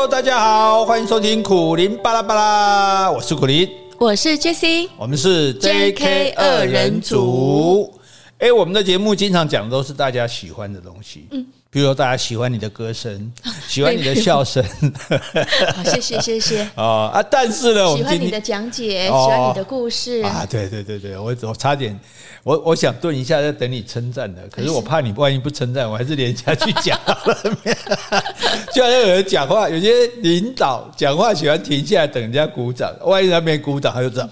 Hello，大家好，欢迎收听苦林巴拉巴拉，我是苦林，我是 Jessie，我们是 JK 二人组。哎，我们的节目经常讲的都是大家喜欢的东西，嗯。比如说，大家喜欢你的歌声，喜欢你的笑声。好，谢谢，谢谢。哦啊，但是呢，我喜欢你的讲解，喜欢你的故事啊。对对对对，我我差点，我我想顿一下在等你称赞的，可是我怕你万一不称赞，我还是连下去讲 了。就好像有人讲话，有些领导讲话喜欢停下来等人家鼓掌，万一他没鼓掌，他就这样。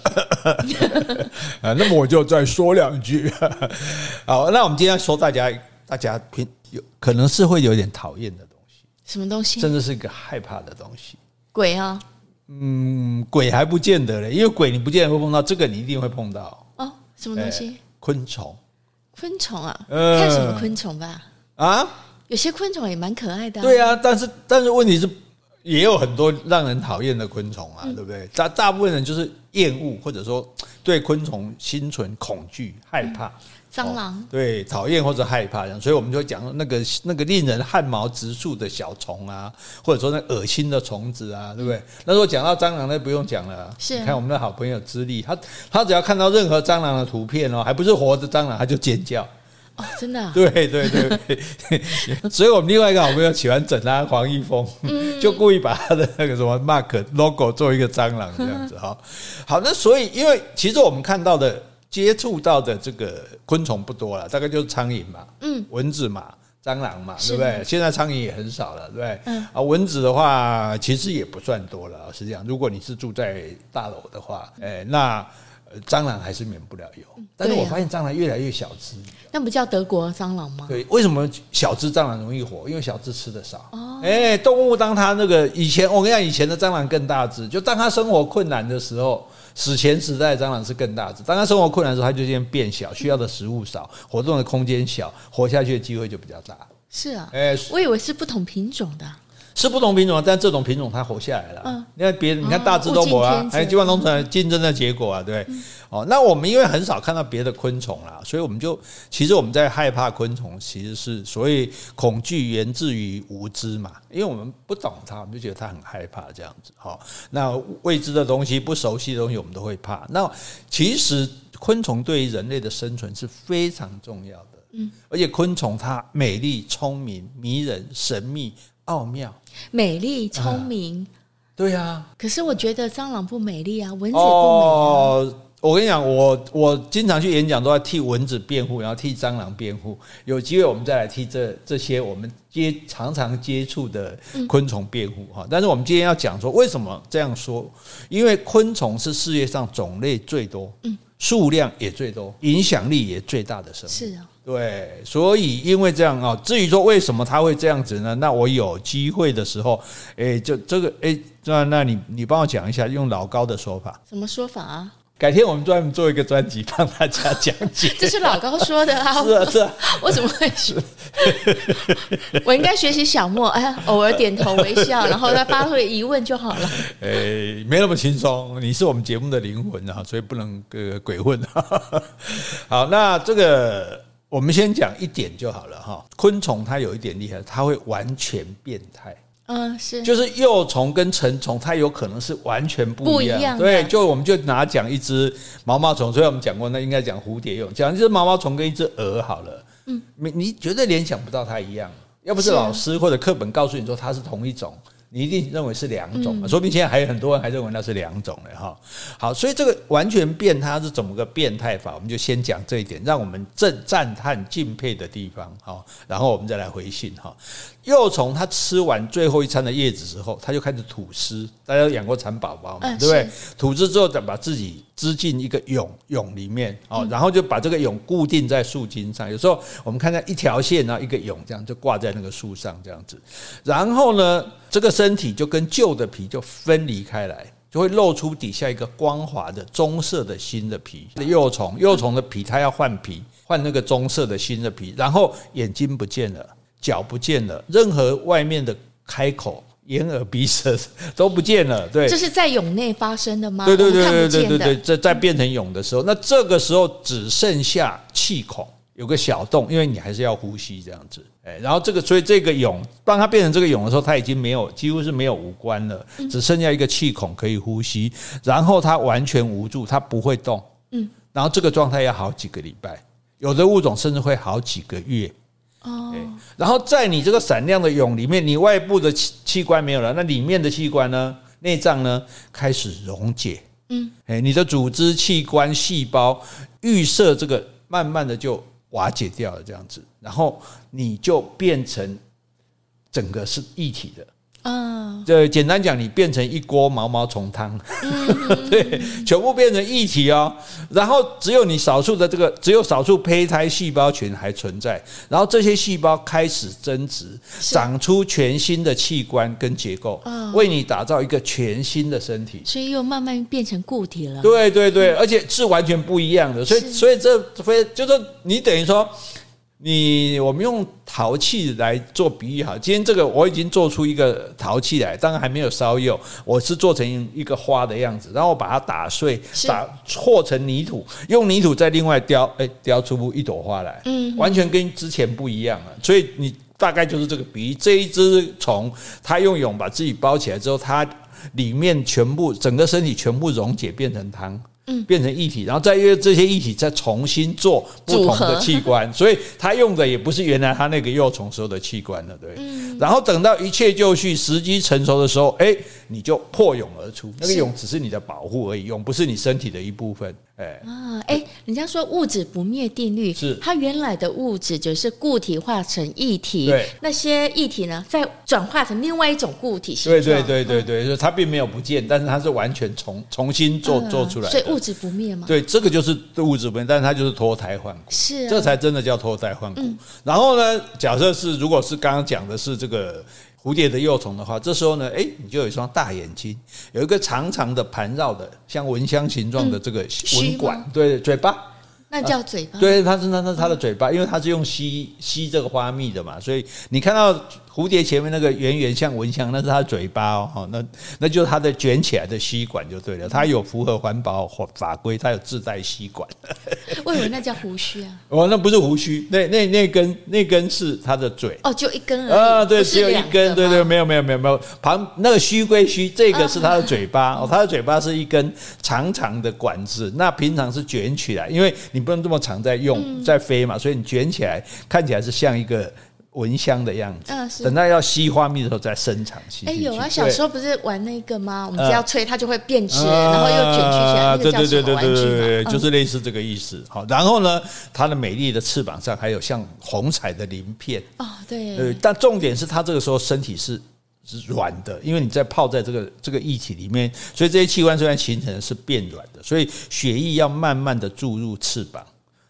啊，那么我就再说两句。好，那我们今天说大家，大家平。有可能是会有点讨厌的什么东西？真的是一个害怕的东西。鬼啊？嗯，鬼还不见得嘞，因为鬼你不见得会碰到，这个你一定会碰到。哦，什么东西？欸、昆虫。昆虫啊？呃、看什么昆虫吧？啊？有些昆虫也蛮可爱的、啊。对啊，但是但是问题是，也有很多让人讨厌的昆虫啊，嗯、对不对？大大部分人就是厌恶，或者说对昆虫心存恐惧、害怕。嗯蟑螂、哦、对，讨厌或者害怕这样，所以我们就会讲那个那个令人汗毛直竖的小虫啊，或者说那恶心的虫子啊，对不对？那如果讲到蟑螂，那不用讲了。是，你看我们的好朋友之力，他他只要看到任何蟑螂的图片哦，还不是活的蟑螂，他就尖叫。哦，真的、啊？对 对对，所以我们另外一个好朋友喜欢整他黄一峰，就故意把他的那个什么 mark logo 做一个蟑螂这样子哈。好，那所以因为其实我们看到的。接触到的这个昆虫不多了，大概就是苍蝇嘛，嗯，蚊子嘛，蟑螂嘛，对不对？现在苍蝇也很少了，对不对？嗯，啊，蚊子的话其实也不算多了。实际上，如果你是住在大楼的话，哎，那蟑螂还是免不了有。但是我发现蟑螂越来越小只，那不叫德国蟑螂吗？对，为什么小只蟑螂容易活？因为小只吃的少。哦，哎，动物当它那个以前，我跟你讲，以前的蟑螂更大只，就当它生活困难的时候。史前时代蟑螂是更大只，当它生活困难的时候，它就先变小，需要的食物少，活动的空间小，活下去的机会就比较大。是啊，哎，我以为是不同品种的，是不同品种，但这种品种它活下来了。嗯，因为别人你看大只都活啊，哎，基本上都成竞争的结果啊，对。哦，那我们因为很少看到别的昆虫啦，所以我们就其实我们在害怕昆虫，其实是所谓恐惧源自于无知嘛，因为我们不懂它，我们就觉得它很害怕这样子。好，那未知的东西、不熟悉的东西，我们都会怕。那其实昆虫对于人类的生存是非常重要的，嗯，而且昆虫它美丽、聪明、迷人、神秘、奥妙，美丽、聪明，对呀。可是我觉得蟑螂不美丽啊，蚊子不美啊。我跟你讲，我我经常去演讲，都在替蚊子辩护，然后替蟑螂辩护。有机会我们再来替这这些我们接常常接触的昆虫辩护哈。但是我们今天要讲说，为什么这样说？因为昆虫是世界上种类最多，嗯，数量也最多，影响力也最大的生物。是啊，对，所以因为这样啊，至于说为什么他会这样子呢？那我有机会的时候，哎，就这个哎，那那你你帮我讲一下，用老高的说法，什么说法啊？改天我们专门做一个专辑，帮大家讲解。这 是老高说的啊！是啊，是啊，我怎么会学？我应该学习小莫，哎，偶尔点头微笑，然后再发挥疑问就好了。哎，没那么轻松。你是我们节目的灵魂啊，所以不能呃鬼混。好，那这个我们先讲一点就好了哈。昆虫它有一点厉害，它会完全变态。嗯，是，就是幼虫跟成虫，它有可能是完全不一样。对，就我们就拿讲一只毛毛虫，所以我们讲过，那应该讲蝴蝶蛹，讲一只毛毛虫跟一只蛾好了。嗯，你你绝对联想不到它一样，要不是老师或者课本告诉你说它是同一种。你一定认为是两种嘛，说不定现在还有很多人还认为那是两种嘞哈。好，所以这个完全变它是怎么个变态法？我们就先讲这一点，让我们正赞叹敬佩的地方哈。然后我们再来回信哈。幼虫它吃完最后一餐的叶子之后，它就开始吐丝。大家都养过蚕宝宝嘛，对不对？吐丝之后再把自己。织进一个蛹蛹里面哦，然后就把这个蛹固定在树茎上。有时候我们看到一条线，然后一个蛹这样就挂在那个树上这样子。然后呢，这个身体就跟旧的皮就分离开来，就会露出底下一个光滑的棕色的新的皮。幼虫幼虫的皮，它要换皮，换那个棕色的新的皮。然后眼睛不见了，脚不见了，任何外面的开口。眼耳鼻舌都不见了，对，这是在蛹内发生的吗？对对对对对对对，在在变成蛹的时候，那这个时候只剩下气孔，有个小洞，因为你还是要呼吸这样子，哎，然后这个所以这个蛹，当它变成这个蛹的时候，它已经没有几乎是没有五官了，只剩下一个气孔可以呼吸，然后它完全无助，它不会动，嗯，然后这个状态要好几个礼拜，有的物种甚至会好几个月。哦，然后在你这个闪亮的蛹里面，你外部的器器官没有了，那里面的器官呢？内脏呢？开始溶解。嗯，哎，你的组织、器官、细胞预设这个，慢慢的就瓦解掉了，这样子，然后你就变成整个是一体的。嗯，对，简单讲，你变成一锅毛毛虫汤，嗯、对，全部变成液体哦。然后只有你少数的这个，只有少数胚胎细胞群还存在。然后这些细胞开始增殖，长出全新的器官跟结构，为你打造一个全新的身体。所以又慢慢变成固体了。对对对，而且是完全不一样的。所以所以这非就是你等于说。你我们用陶器来做比喻哈，今天这个我已经做出一个陶器来，当然还没有烧釉，我是做成一个花的样子，然后把它打碎，打和成泥土，用泥土再另外雕，哎，雕出一朵花来，嗯，完全跟之前不一样了。所以你大概就是这个比喻，这一只虫它用蛹把自己包起来之后，它里面全部整个身体全部溶解变成汤。嗯，变成一体，然后再用这些一体再重新做不同的器官，所以他用的也不是原来他那个幼虫时候的器官了，对。然后等到一切就绪、时机成熟的时候，哎，你就破蛹而出，那个蛹只是你的保护而已，蛹不是你身体的一部分。哎啊，哎，人家说物质不灭定律，是它原来的物质就是固体化成液体，对，那些液体呢，再转化成另外一种固体形状。对对对对对，就它并没有不见，但是它是完全重重新做做出来的。所以物质不灭嘛？对，这个就是物质不灭，但是它就是脱胎换骨，是，这才真的叫脱胎换骨。然后呢，假设是如果是刚刚讲的是这个。蝴蝶的幼虫的话，这时候呢，哎，你就有一双大眼睛，有一个长长的盘绕的像蚊香形状的这个蚊管，嗯、对，嘴巴，那叫嘴巴，对，它是那那它的嘴巴，因为它是用吸吸这个花蜜的嘛，所以你看到。蝴蝶前面那个圆圆像蚊香，那是它的嘴巴哦，那那就是它的卷起来的吸管就对了。它有符合环保法规，它有自带吸管。我 以为那叫胡须啊。哦，那不是胡须，那那那根那根是它的嘴。哦，就一根。啊，对，只有一根，对对，没有没有没有没有。旁那个须归须，这个是它的嘴巴哦，它的嘴巴是一根长长的管子。那平常是卷起来，因为你不能这么长在用在飞嘛，所以你卷起来看起来是像一个。蚊香的样子，嗯，等到要吸花蜜的时候再伸长吸。哎，有啊，小时候不是玩那个吗？我们只要吹，它就会变直，然后又卷曲起来。对对对对对对，就是类似这个意思。好，然后呢，它的美丽的翅膀上还有像虹彩的鳞片。哦，对。但重点是它这个时候身体是是软的，因为你在泡在这个这个液体里面，所以这些器官虽然形成的是变软的，所以血液要慢慢的注入翅膀。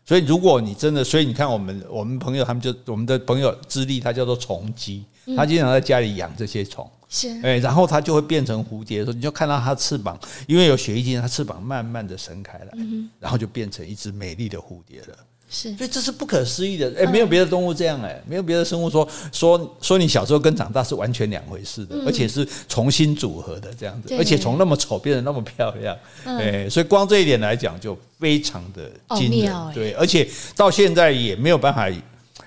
所以，如果你真的，所以你看，我们我们朋友他们就我们的朋友资历，他叫做虫鸡，他经常在家里养这些虫，是，哎，然后他就会变成蝴蝶的时候，你就看到它翅膀，因为有血液进，它翅膀慢慢的伸开来，然后就变成一只美丽的蝴蝶了。是，所以这是不可思议的，哎，没有别的动物这样，哎，没有别的生物说说说你小时候跟长大是完全两回事的，而且是重新组合的这样子，而且从那么丑变得那么漂亮，哎，所以光这一点来讲就非常的惊人，对，而且到现在也没有办法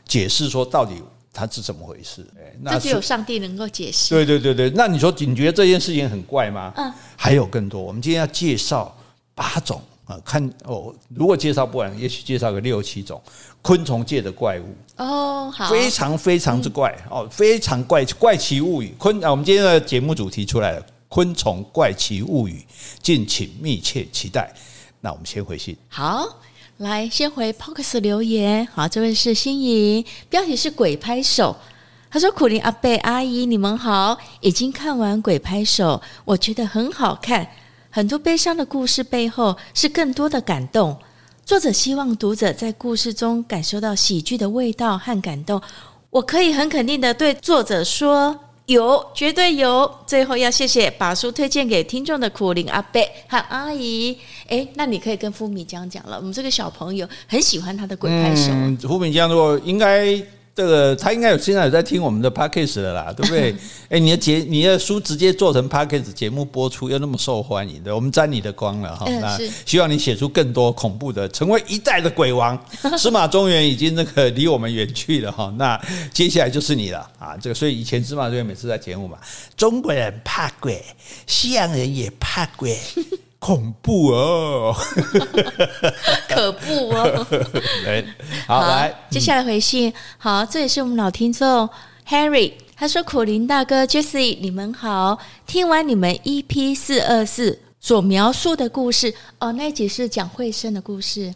解释说到底它是怎么回事，哎，那只有上帝能够解释。对对对对，那你说你觉得这件事情很怪吗？嗯，还有更多，我们今天要介绍八种。看哦，如果介绍不完，也许介绍个六七种昆虫界的怪物哦，好，非常非常之怪哦，非常怪怪奇物语。昆啊，我们今天的节目主题出来了，昆虫怪奇物语，敬请密切期待。那我们先回信，好，来先回 Podcast 留言。好，这位是心仪，标题是鬼拍手。他说：“苦苓阿贝阿姨，你们好，已经看完鬼拍手，我觉得很好看。”很多悲伤的故事背后是更多的感动。作者希望读者在故事中感受到喜剧的味道和感动。我可以很肯定的对作者说，有，绝对有。最后要谢谢把书推荐给听众的苦苓阿伯和阿姨。诶，那你可以跟富米江讲了，我们这个小朋友很喜欢他的鬼拍手。嗯，富米江如果应该。这个他应该有现在有在听我们的 podcast 了啦，对不对？哎，你的节你的书直接做成 podcast 节目播出，又那么受欢迎的，我们沾你的光了哈。那希望你写出更多恐怖的，成为一代的鬼王。司马中原已经那个离我们远去了哈，那接下来就是你了啊！这个所以以前司马中原每次在节目嘛，中国人怕鬼，西洋人也怕鬼。恐怖哦，可怖哦！来，好来，接下来回信。好，这也是我们老听众 Harry，他说：“苦林大哥，Jessie，你们好。听完你们 EP 四二四所描述的故事，哦，那一集是讲慧生的故事。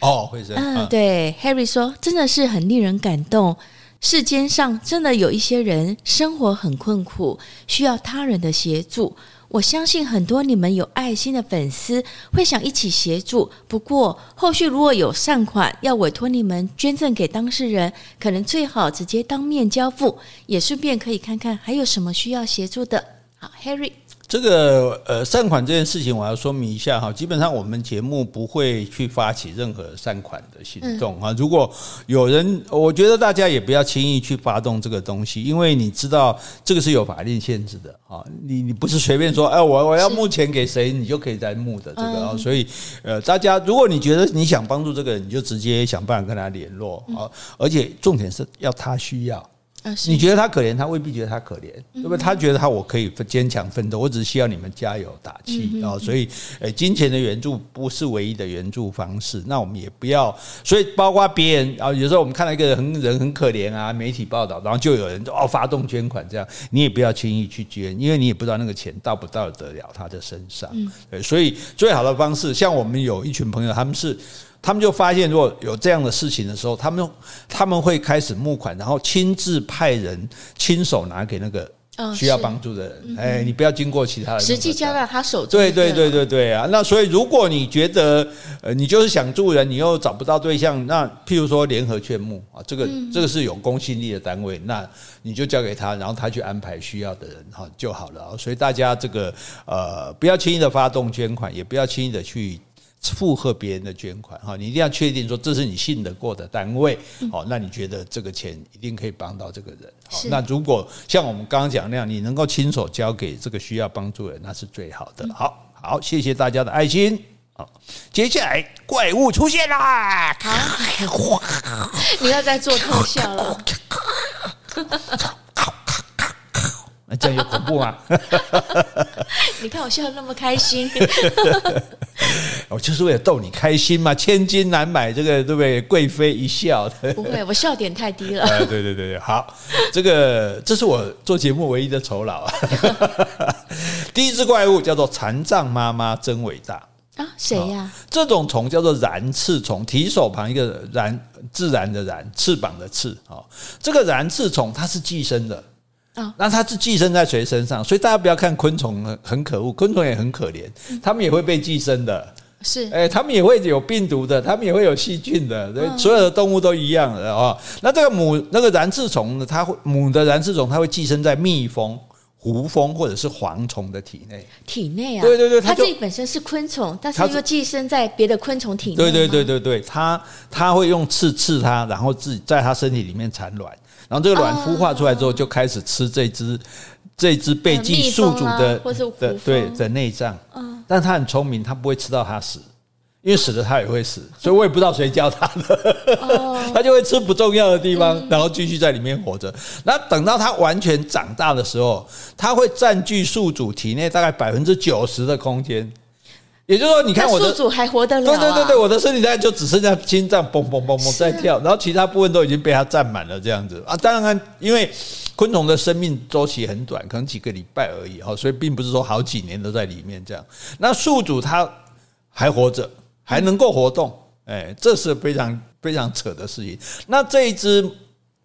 哦，慧生，嗯，对，Harry 说，真的是很令人感动。世间上真的有一些人生活很困苦，需要他人的协助。”我相信很多你们有爱心的粉丝会想一起协助，不过后续如果有善款要委托你们捐赠给当事人，可能最好直接当面交付，也顺便可以看看还有什么需要协助的。好，Harry。这个呃善款这件事情，我要说明一下哈。基本上我们节目不会去发起任何善款的行动啊。如果有人，我觉得大家也不要轻易去发动这个东西，因为你知道这个是有法令限制的啊。你你不是随便说，哎，我我要募钱给谁，你就可以再募的这个啊。所以呃，大家如果你觉得你想帮助这个人，你就直接想办法跟他联络啊。而且重点是要他需要。你觉得他可怜，他未必觉得他可怜，对不对？他觉得他我可以坚强奋斗，我只是需要你们加油打气啊！所以，诶，金钱的援助不是唯一的援助方式。那我们也不要，所以包括别人啊，有时候我们看到一个人很人很可怜啊，媒体报道，然后就有人哦发动捐款这样，你也不要轻易去捐，因为你也不知道那个钱到不到得了他的身上。对，所以最好的方式，像我们有一群朋友，他们是。他们就发现，如果有这样的事情的时候，他们他们会开始募款，然后亲自派人亲手拿给那个需要帮助的人。哎，你不要经过其他人，实际交到他手中。对对对对对啊！那所以，如果你觉得呃，你就是想助人，你又找不到对象，那譬如说联合劝募啊，这个这个是有公信力的单位，那你就交给他，然后他去安排需要的人哈就好了。所以大家这个呃，不要轻易的发动捐款，也不要轻易的去。附和别人的捐款哈，你一定要确定说这是你信得过的单位，好，那你觉得这个钱一定可以帮到这个人。好，那如果像我们刚刚讲那样，你能够亲手交给这个需要帮助的人，那是最好的。好好，谢谢大家的爱心。好，接下来怪物出现啦！好，你要再做特效了。那这样有恐怖吗？你看我笑得那么开心，我就是为了逗你开心嘛。千金难买这个，对不对？贵妃一笑。不会，我笑点太低了。对对对对，好，这个这是我做节目唯一的酬劳啊。第一只怪物叫做残障妈妈，真伟大啊！谁呀？这种虫叫做燃翅虫，提手旁一个燃，自然的燃，翅膀的翅。这个燃翅虫它是寄生的。那它是寄生在谁身上？所以大家不要看昆虫很可恶，昆虫也很可怜，它们也会被寄生的。是，哎，它们也会有病毒的，它们也会有细菌的。对，所有的动物都一样的啊。那这个母那个燃翅虫呢？它会母的燃翅虫，它会寄生在蜜蜂、胡蜂或者是蝗虫的体内。体内啊？对对对，它自己本身是昆虫，但是又寄生在别的昆虫体内。对对对对对，它它会用刺刺它，然后自己在它身体里面产卵。然后这个卵孵化出来之后，就开始吃这只这只被寄宿主的的对的内脏。嗯但它很聪明，它不会吃到它死，因为死了他也会死，所以我也不知道谁教他的。他就会吃不重要的地方，然后继续在里面活着。那等到他完全长大的时候，他会占据宿主体内大概百分之九十的空间。也就是说，你看我的宿主还活得了？对对对对，我的身体大概就只剩下心脏嘣嘣嘣嘣在跳，然后其他部分都已经被它占满了，这样子啊。当然，因为昆虫的生命周期很短，可能几个礼拜而已哈，所以并不是说好几年都在里面这样。那宿主它还活着，还能够活动，哎，这是非常非常扯的事情。那这一只。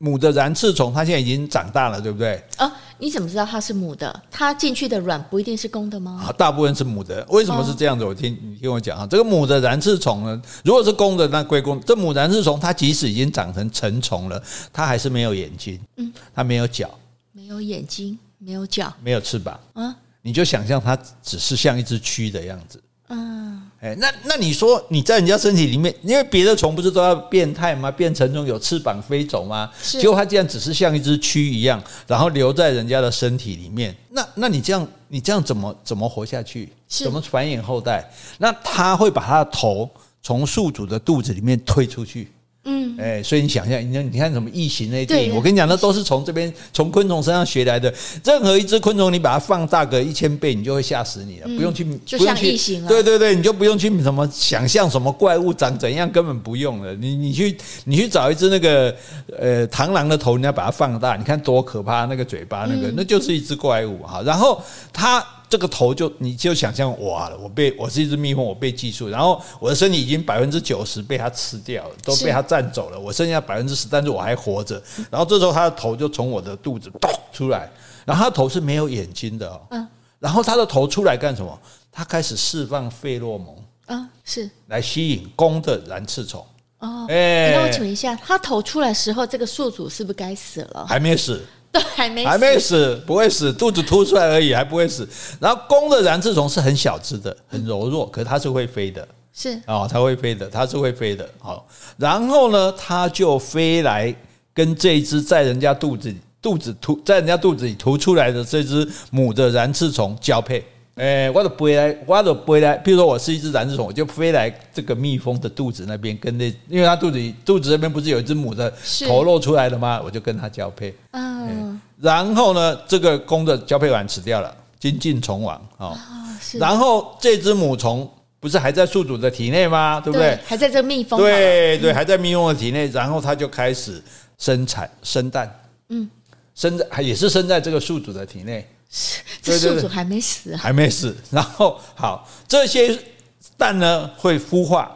母的燃翅虫，它现在已经长大了，对不对？啊，你怎么知道它是母的？它进去的卵不一定是公的吗？啊，大部分是母的。为什么是这样子？我听你听我讲啊，这个母的燃翅虫呢，如果是公的，那归公。这母燃翅虫，它即使已经长成成虫了，它还是没有眼睛，嗯，它没有脚，没有眼睛，没有脚，没有翅膀啊。你就想象它只是像一只蛆的样子。嗯，哎，那那你说你在人家身体里面，因为别的虫不是都要变态吗？变成种有翅膀飞走吗？结果它竟然只是像一只蛆一样，然后留在人家的身体里面。那那你这样，你这样怎么怎么活下去？怎么繁衍后代？那它会把它的头从宿主的肚子里面推出去。嗯，哎，所以你想一下，你看，你看什么异形那电影？我跟你讲，那都是从这边从昆虫身上学来的。任何一只昆虫，你把它放大个一千倍，你就会吓死你了。不用去，就像异形了。对对对，你就不用去什么想象什么怪物长怎样，根本不用了。你你去你去找一只那个呃螳螂的头，你要把它放大，你看多可怕，那个嘴巴那个，那就是一只怪物哈。然后它。这个头就你就想象哇了，我被我是一只蜜蜂，我被寄宿，然后我的身体已经百分之九十被它吃掉了，都被它占走了，我剩下百分之十，但是我还活着。然后这时候它的头就从我的肚子咚出来，然后它的头是没有眼睛的哦，嗯，然后它的头出来干什么？它开始释放费洛蒙啊，是来吸引公的蓝刺虫哦。哎，那我请问一下，它头出来的时候，这个宿主是不是该死了？还没死。都还没还没死，不会死，肚子凸出来而已，还不会死。然后公的燃翅虫是很小只的，很柔弱，可是它是会飞的，是哦，它会飞的，它是会飞的。好，然后呢，它就飞来跟这一只在人家肚子里肚子凸在人家肚子里凸出来的这只母的燃翅虫交配。哎，我就飞来，我就飞来。比如说，我是一只燃刺虫，我就飞来这个蜜蜂的肚子那边，跟那，因为它肚子肚子那边不是有一只母的头露出来的吗？我就跟它交配。嗯，然后呢，这个公的交配完死掉了，精尽虫亡哦。是。然后这只母虫不是还在宿主的体内吗？对不对？还在这蜜蜂。对对，还在蜜蜂的体内，然后它就开始生产生蛋。嗯，生在也是生在这个宿主的体内。这宿主还没死，还没死。然后好，这些蛋呢会孵化，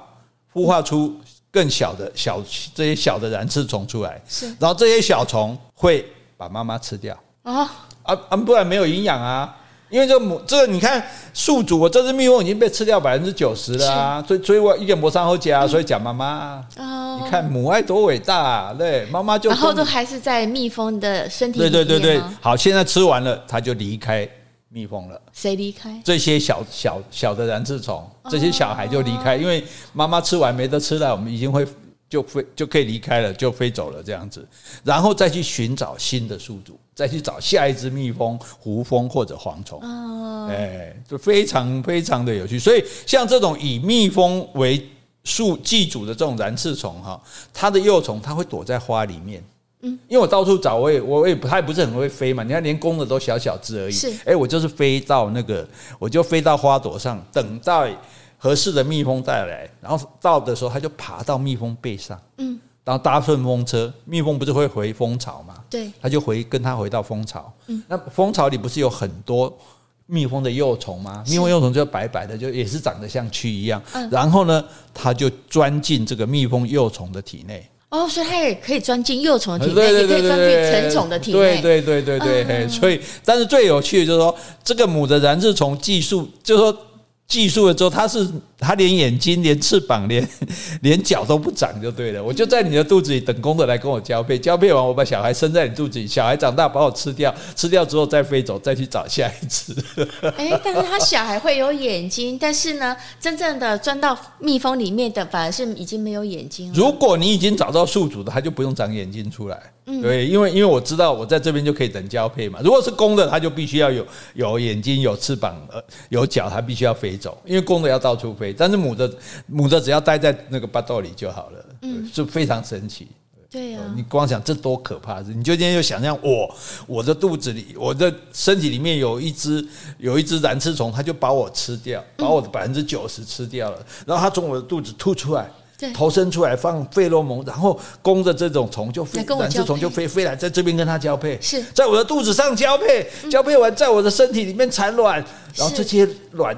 孵化出更小的小这些小的燃翅虫出来。是，然后这些小虫会把妈妈吃掉啊。啊啊，不然没有营养啊。因为这母，这个你看宿主，我这只蜜蜂已经被吃掉百分之九十了啊，所以所以我一点磨伤后加，所以讲妈妈。哦，你看母爱多伟大啊，对，妈妈就然后都还是在蜜蜂的身体里面。对对对对，好，现在吃完了，它就离开蜜蜂了。谁离开？这些小小小的燃翅虫，这些小孩就离开，因为妈妈吃完没得吃了，我们已经会。就飞就可以离开了，就飞走了这样子，然后再去寻找新的宿主，再去找下一只蜜蜂、胡蜂或者蝗虫。哦，哎，就非常非常的有趣。所以像这种以蜜蜂为宿寄主的这种燃翅虫哈，它的幼虫它会躲在花里面。嗯，因为我到处找，我也我也不太不是很会飞嘛。你看，连公的都小小只而已。是，哎，我就是飞到那个，我就飞到花朵上，等待。合适的蜜蜂带来，然后到的时候，它就爬到蜜蜂背上，嗯，然后搭顺风车，蜜蜂不是会回蜂巢嘛？对，它就回跟它回到蜂巢，嗯，那蜂巢里不是有很多蜜蜂的幼虫吗？蜜蜂幼虫就白白的，就也是长得像蛆一样，嗯，然后呢，它就钻进这个蜜蜂幼虫的体内。哦，所以它也可以钻进幼虫的体内，也可以钻进成虫的体内。对对对对对，对，所以，但是最有趣的就是说，这个母的燃刺虫技术，就是说。寄宿了之后，它是它连眼睛、连翅膀、连 连脚都不长就对了。我就在你的肚子里等公的来跟我交配，交配完我把小孩生在你肚子里，小孩长大把我吃掉，吃掉之后再飞走，再去找下一只。哎，但是它小孩会有眼睛，但是呢，真正的钻到蜜蜂里面的反而是已经没有眼睛了。如果你已经找到宿主的，它就不用长眼睛出来。嗯，对，因为因为我知道我在这边就可以等交配嘛。如果是公的，它就必须要有有眼睛、有翅膀、呃有脚，它必须要飞走。因为公的要到处飞，但是母的母的只要待在那个巴豆里就好了。嗯，就非常神奇。对呀，你光想这多可怕！你就今天就想象我我的肚子里，我的身体里面有一只有一只燃翅虫，它就把我吃掉，把我的百分之九十吃掉了，然后它从我的肚子吐出来。头伸出来放费洛蒙，然后公的这种虫就飞，燃翅虫就飞飞来，在这边跟它交配，是在我的肚子上交配，交配完在我的身体里面产卵，然后这些卵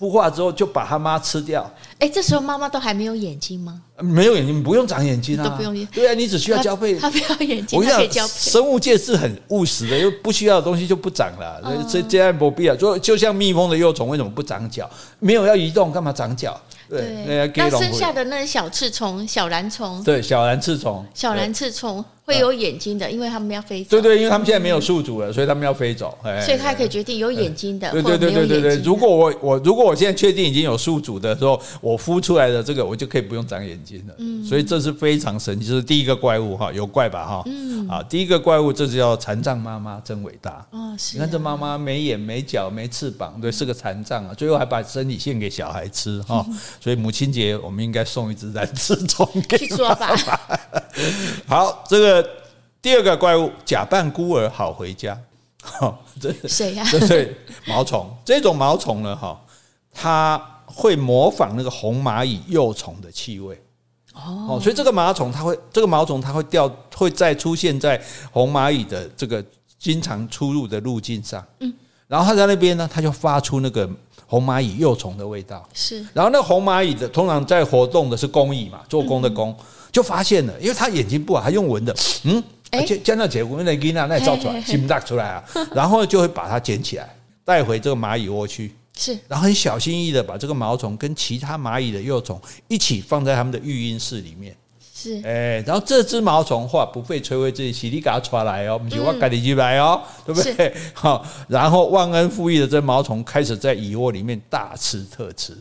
孵化之后就把他妈吃掉。哎，这时候妈妈都还没有眼睛吗？没有眼睛，不用长眼睛啊，都不用眼。对啊，你只需要交配，它不要眼睛，我跟你讲，生物界是很务实的，又不需要的东西就不长了，所以这样不必要。就就像蜜蜂的幼虫为什么不长脚？没有要移动，干嘛长脚？对，那剩下的那小刺虫、小蓝虫，对，小蓝刺虫，小蓝刺虫会有眼睛的，因为他们要飞走。对对，因为他们现在没有宿主了，所以他们要飞走。所以他可以决定有眼睛的，对对对对对对。如果我我如果我现在确定已经有宿主的时候，我孵出来的这个我就可以不用长眼睛了。嗯，所以这是非常神奇，这是第一个怪物哈，有怪吧哈？嗯，啊，第一个怪物这就叫残障妈妈，真伟大。哦，是。你看这妈妈没眼没脚没翅膀，对，是个残障啊，最后还把身体献给小孩吃哈。所以母亲节我们应该送一只染翅虫给妈妈。好，这个。第二个怪物假扮孤儿好回家，哈，这谁呀？对对，毛虫。这种毛虫呢，哈，它会模仿那个红蚂蚁幼虫的气味，哦，所以这个毛虫它会，这个毛虫它会掉，会再出现在红蚂蚁的这个经常出入的路径上，嗯，然后它在那边呢，它就发出那个红蚂蚁幼虫的味道，是，然后那红蚂蚁的通常在活动的是工蚁嘛，做工的工，就发现了，因为它眼睛不好，它用闻的，嗯。而且将那结果那给那那造出来，心大出来啊，然后就会把它捡起来，带回这个蚂蚁窝去。是，然后很小心翼翼的把这个毛虫跟其他蚂蚁的幼虫一起放在他们的育婴室里面。是，哎，然后这只毛虫话不费吹灰之力，洗你给它抓来哦，不是我赶你进来哦，对不对？好，然后忘恩负义的这毛虫开始在蚁窝里面大吃特吃。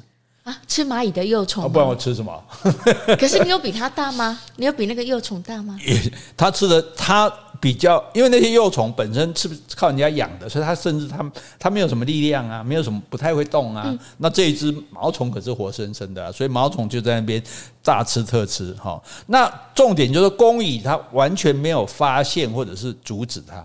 啊，吃蚂蚁的幼虫，哦，不然我吃什么？可是你有比它大吗？你有比那个幼虫大吗？它吃的它比较，因为那些幼虫本身是靠人家养的，所以它甚至它它没有什么力量啊，没有什么不太会动啊。嗯、那这一只毛虫可是活生生的，啊，所以毛虫就在那边大吃特吃哈。那重点就是工蚁它完全没有发现或者是阻止它，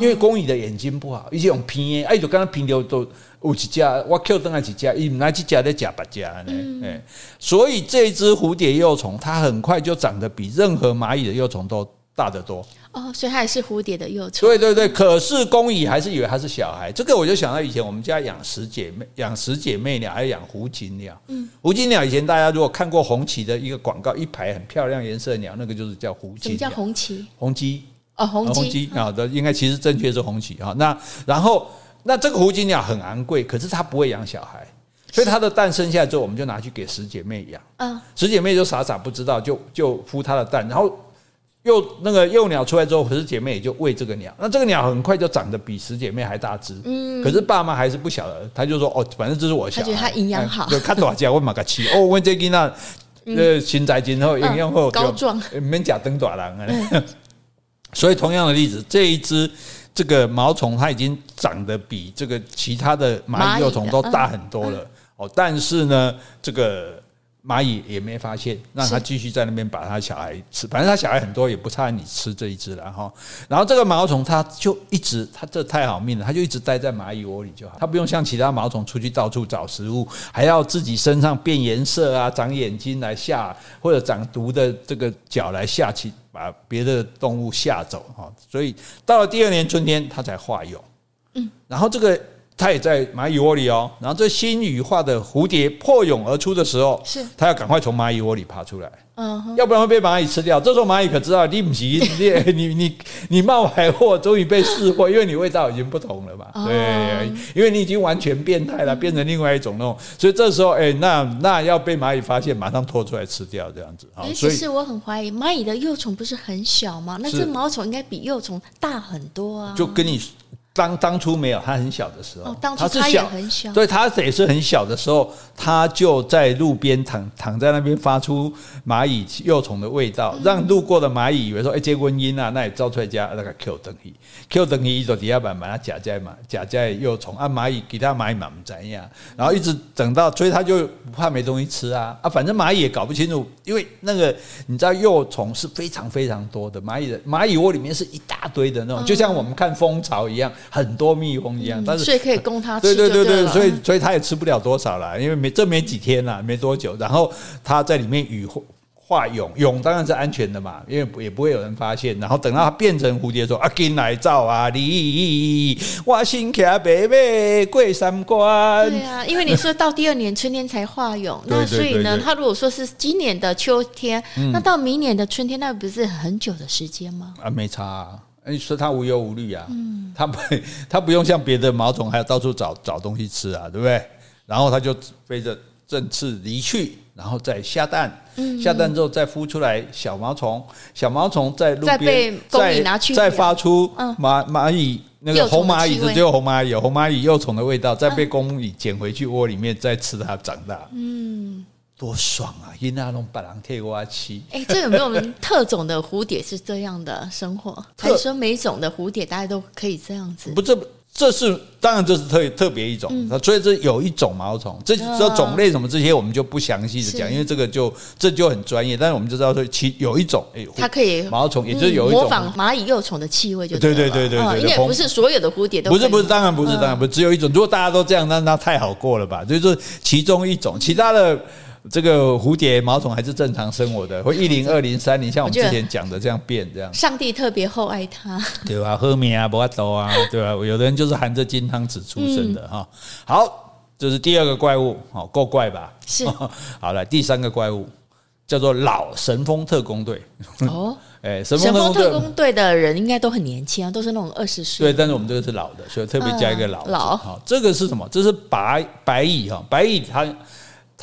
因为公蚁的眼睛不好，一些用拼哎，就刚刚拼掉都。有几只我 Q 登了几家，伊哪几只在假八只呢？哎，所以这只蝴蝶幼虫，它很快就长得比任何蚂蚁的幼虫都大得多。哦，所以它也是蝴蝶的幼虫。对对对，可是公蚁还是以为它是小孩。这个我就想到以前我们家养十姐妹，养十姐妹鸟，还有养胡锦鸟。嗯，胡锦鸟以前大家如果看过红旗的一个广告，一排很漂亮颜色的鸟，那个就是叫胡锦鸟。什么叫红旗？红鸡哦，红鸡啊的，应该其实正确是红旗啊。那然后。那这个胡锦鸟很昂贵，可是它不会养小孩，所以它的蛋生下来之后，我们就拿去给十姐妹养。嗯，十姐妹就傻傻不知道，就就孵它的蛋，然后幼那个幼鸟出来之后，十姐妹也就喂这个鸟。那这个鸟很快就长得比十姐妹还大只。嗯，可是爸妈还是不晓得，他就说哦，反正这是我小孩。他觉得它营养好，就看多少家我马个七哦，问这个那呃新仔今后营养后高壮，免假登大人。所以同样的例子，这一只。这个毛虫它已经长得比这个其他的蚂蚁幼虫都大很多了哦，但是呢，这个蚂蚁也没发现，让它继续在那边把它小孩吃，反正它小孩很多，也不差你吃这一只了哈。然后这个毛虫它就一直，它这太好命了，它就一直待在蚂蚁窝里就好，它不用像其他毛虫出去到处找食物，还要自己身上变颜色啊，长眼睛来吓，或者长毒的这个脚来吓起。把别的动物吓走哈，所以到了第二年春天，它才化蛹。嗯，然后这个它也在蚂蚁窝里哦。然后这新羽化的蝴蝶破蛹而出的时候，是它要赶快从蚂蚁窝里爬出来。嗯，要不然会被蚂蚁吃掉。这时候蚂蚁可知道你不行，你你 你你冒牌货，终于被识破，因为你味道已经不同了嘛。对，因为你已经完全变态了，变成另外一种那种。所以这时候，哎，那那要被蚂蚁发现，马上拖出来吃掉，这样子。哎，其实我很怀疑，蚂蚁的幼虫不是很小吗？那这毛虫应该比幼虫大很多啊。就跟你。当当初没有，他很小的时候，它是小，很小，对，它也是很小的时候，他就在路边躺躺在那边，发出蚂蚁幼虫的味道，让路过的蚂蚁以为说，哎，结婚姻啊，那也招出来家那个 Q 等于 Q 等于一种底下板把它夹在嘛，夹在幼虫啊，蚂蚁给他蚂蚁嘛不怎样，然后一直等到，所以它就不怕没东西吃啊。啊，反正蚂蚁也搞不清楚，因为那个你知道幼虫是非常非常多的，蚂蚁的蚂蚁窝里面是一大堆的那种，就像我们看蜂巢一样。很多蜜蜂一样，但是所以可以供它吃。对对对对，所以所以它也吃不了多少了，因为没这没几天了，没多久，然后它在里面羽化蛹，蛹当然是安全的嘛，因为也不会有人发现。然后等到它变成蝴蝶说：“啊，进来照啊，你我心卡白白过三关。”对啊，因为你说到第二年春天才化蛹，那所以呢，它如果说是今年的秋天，那到明年的春天，那不是很久的时间吗？啊，没差啊。你说它无忧无虑啊，它不，它不用像别的毛虫还要到处找找东西吃啊，对不对？然后它就飞着振翅离去，然后再下蛋，下蛋之后再孵出来小毛虫，小毛虫在路边再再发出蚂蚂蚁那个红蚂蚁是只有红蚂蚁有红蚂蚁幼虫的味道，再被公蚁捡回去窝里面再吃它长大。嗯。多爽啊！因那种白狼贴瓜漆。哎，这有没有我们特种的蝴蝶是这样的生活？还是说每种的蝴蝶大家都可以这样子？不，这这是当然，这是特特别一种。嗯、所以这有一种毛虫，这这种类什么这些我们就不详细的讲，因为这个就这就很专业。但是我们就知道说，其有一种，哎，它可以毛虫，也就是有一种模仿蚂蚁幼虫的气味就，就对对对对对，因为不是所有的蝴蝶都不是不是，当然不是，当然不是，只有一种。如果大家都这样，那那太好过了吧？就是其中一种，其他的。这个蝴蝶毛虫还是正常生活的，会一零二零三零，像我们之前讲的这样变这样。上帝特别厚爱它，对吧？喝米啊，不阿多啊，对吧？有的人就是含着金汤匙出生的哈。好，这是第二个怪物，好够怪吧？是。好了，第三个怪物叫做老神风特工队。哦，哎，神风特工队的人应该都很年轻啊，都是那种二十岁。对，但是我们这个是老的，所以特别加一个老。老。好，这个是什么？这是白白蚁哈，白蚁它。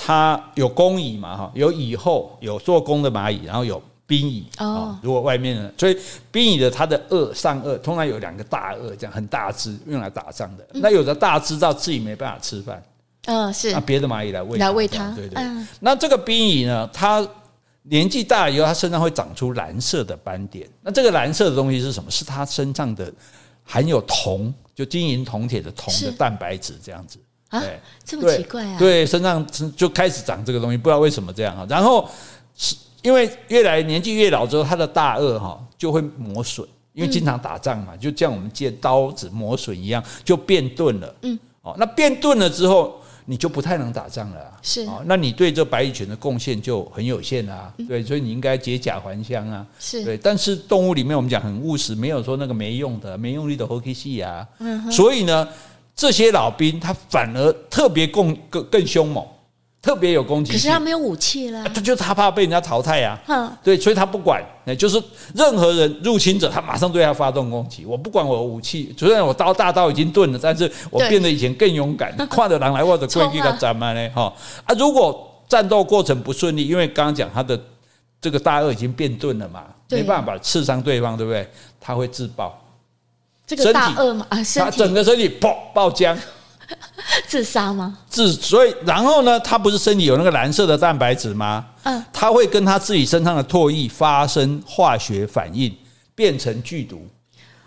它有工蚁嘛哈，有蚁后，有做工的蚂蚁，然后有兵蚁哦。如果外面呢，所以兵蚁的它的颚上颚通常有两个大颚，这样很大只，用来打仗的。嗯、那有的大只到自己没办法吃饭，嗯，是那别的蚂蚁来喂来喂它，对对。嗯、那这个兵蚁呢，它年纪大了以后，它身上会长出蓝色的斑点。那这个蓝色的东西是什么？是它身上的含有铜，就金银铜铁的铜的蛋白质这样子。啊，这么奇怪啊！对，身上就开始长这个东西，不知道为什么这样哈。然后是因为越来年纪越老之后，他的大顎哈就会磨损，因为经常打仗嘛，就像我们借刀子磨损一样，就变钝了。嗯，哦，那变钝了之后，你就不太能打仗了。是，哦，那你对这白蚁犬的贡献就很有限啊。对，所以你应该解甲还乡啊。是对，但是动物里面我们讲很务实，没有说那个没用的、没用力的活气戏啊。嗯，所以呢。这些老兵他反而特别更更更凶猛，特别有攻击性。可是他没有武器了，他就他怕被人家淘汰呀。对，所以他不管，就是任何人入侵者，他马上对他发动攻击。我不管我武器，虽然我刀大刀已经钝了，但是我变得以前更勇敢。跨着狼来或者规矩的咱们呢？哈啊！如果战斗过程不顺利，因为刚刚讲他的这个大鳄已经变钝了嘛，没办法刺伤对方，对不对？他会自爆。这个大鳄嘛，啊，他整个身体爆爆浆，自杀吗？自，所以然后呢，他不是身体有那个蓝色的蛋白质吗？嗯，他会跟他自己身上的唾液发生化学反应，变成剧毒。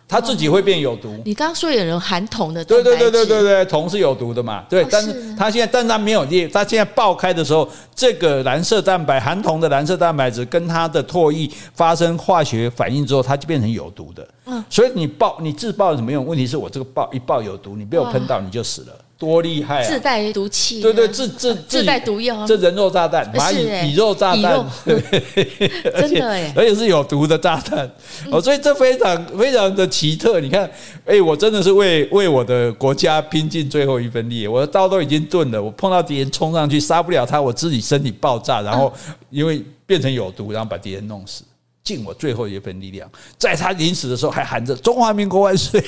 他自己会变有毒。你刚刚说有人含铜的，对对对对对对，铜是有毒的嘛？对，但是它现在，但它没有裂，它现在爆开的时候，这个蓝色蛋白含铜的蓝色蛋白质跟它的唾液发生化学反应之后，它就变成有毒的。嗯，所以你爆你自爆有什么用？问题是我这个爆一爆有毒，你被我喷到你就死了。多厉害啊！自带毒气，对对，自自自带毒药，这人肉炸弹，蚂蚁蚁肉炸弹，真的哎，而且是有毒的炸弹。哦，所以这非常非常的奇特。你看，哎，我真的是为为我的国家拼尽最后一份力，我的刀都已经钝了，我碰到敌人冲上去杀不了他，我自己身体爆炸，然后因为变成有毒，然后把敌人弄死。尽我最后一份力量，在他临死的时候还喊着“中华民国万岁”，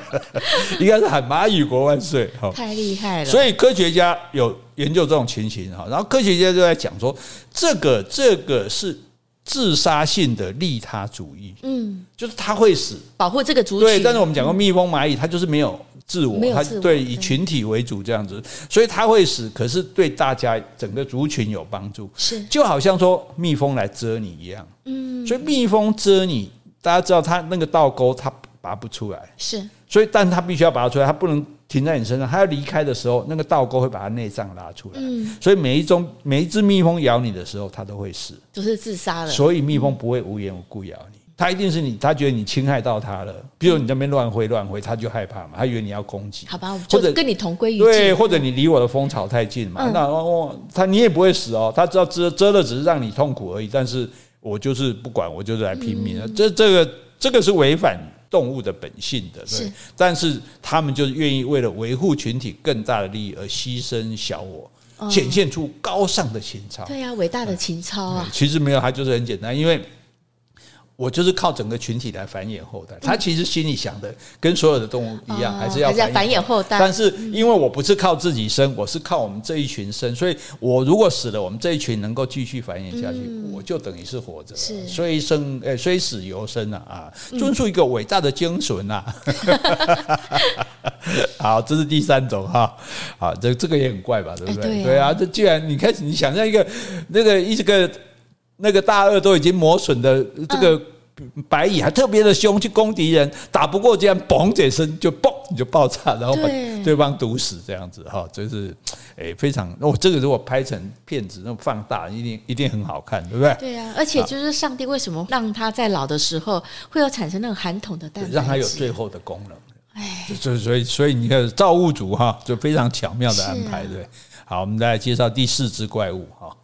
应该是喊“蚂蚁国万岁”。哈太厉害了！所以科学家有研究这种情形哈，然后科学家就在讲说，这个这个是自杀性的利他主义，嗯，就是他会死，保护这个族群。对，但是我们讲过蜜蜂、蚂蚁，它就是没有。自我，它对以群体为主这样子，所以它会死，可是对大家整个族群有帮助。是，就好像说蜜蜂来蛰你一样，嗯，所以蜜蜂蛰你，大家知道它那个倒钩它拔不出来，是，所以但它必须要拔出来，它不能停在你身上，它要离开的时候，那个倒钩会把它内脏拉出来，嗯，所以每一种每一只蜜蜂咬你的时候，它都会死，就是自杀了，所以蜜蜂不会无缘无故咬你。它一定是你，它觉得你侵害到它了。比如你那边乱挥乱挥，它就害怕嘛，它以为你要攻击。好吧，或者跟你同归于尽。对，或者你离我的蜂巢太近嘛，嗯、那哦，它你也不会死哦。它知道蛰蛰的只是让你痛苦而已，但是我就是不管，我就是来拼命的。嗯、这这个这个是违反动物的本性的，对。是但是他们就是愿意为了维护群体更大的利益而牺牲小我，嗯、显现出高尚的情操。对呀、啊，伟大的情操啊！其实没有，它就是很简单，因为。我就是靠整个群体来繁衍后代。他其实心里想的跟所有的动物一样，还是要繁衍后代。但是因为我不是靠自己生，我是靠我们这一群生，所以我如果死了，我们这一群能够继续繁衍下去，我就等于是活着。是，虽生诶，虽死犹生啊啊，遵循一个伟大的精神啊。好，这是第三种哈。好，这这个也很怪吧，对不对？对啊，这既然你开始，你想象一个那个一个。那个大鳄都已经磨损的这个白蚁还特别的凶，去攻敌人，打不过，竟然嘣这一声就嘣你就爆炸，然后把对方毒死这样子哈，就是诶非常哦，这个如果拍成片子那种放大，一定一定很好看，对不对？对呀，而且就是上帝为什么让他在老的时候会有产生那种寒统的蛋让他有最后的功能。哎，所以所以所以你看造物主哈，就非常巧妙的安排，对。好，我们再来介绍第四只怪物哈。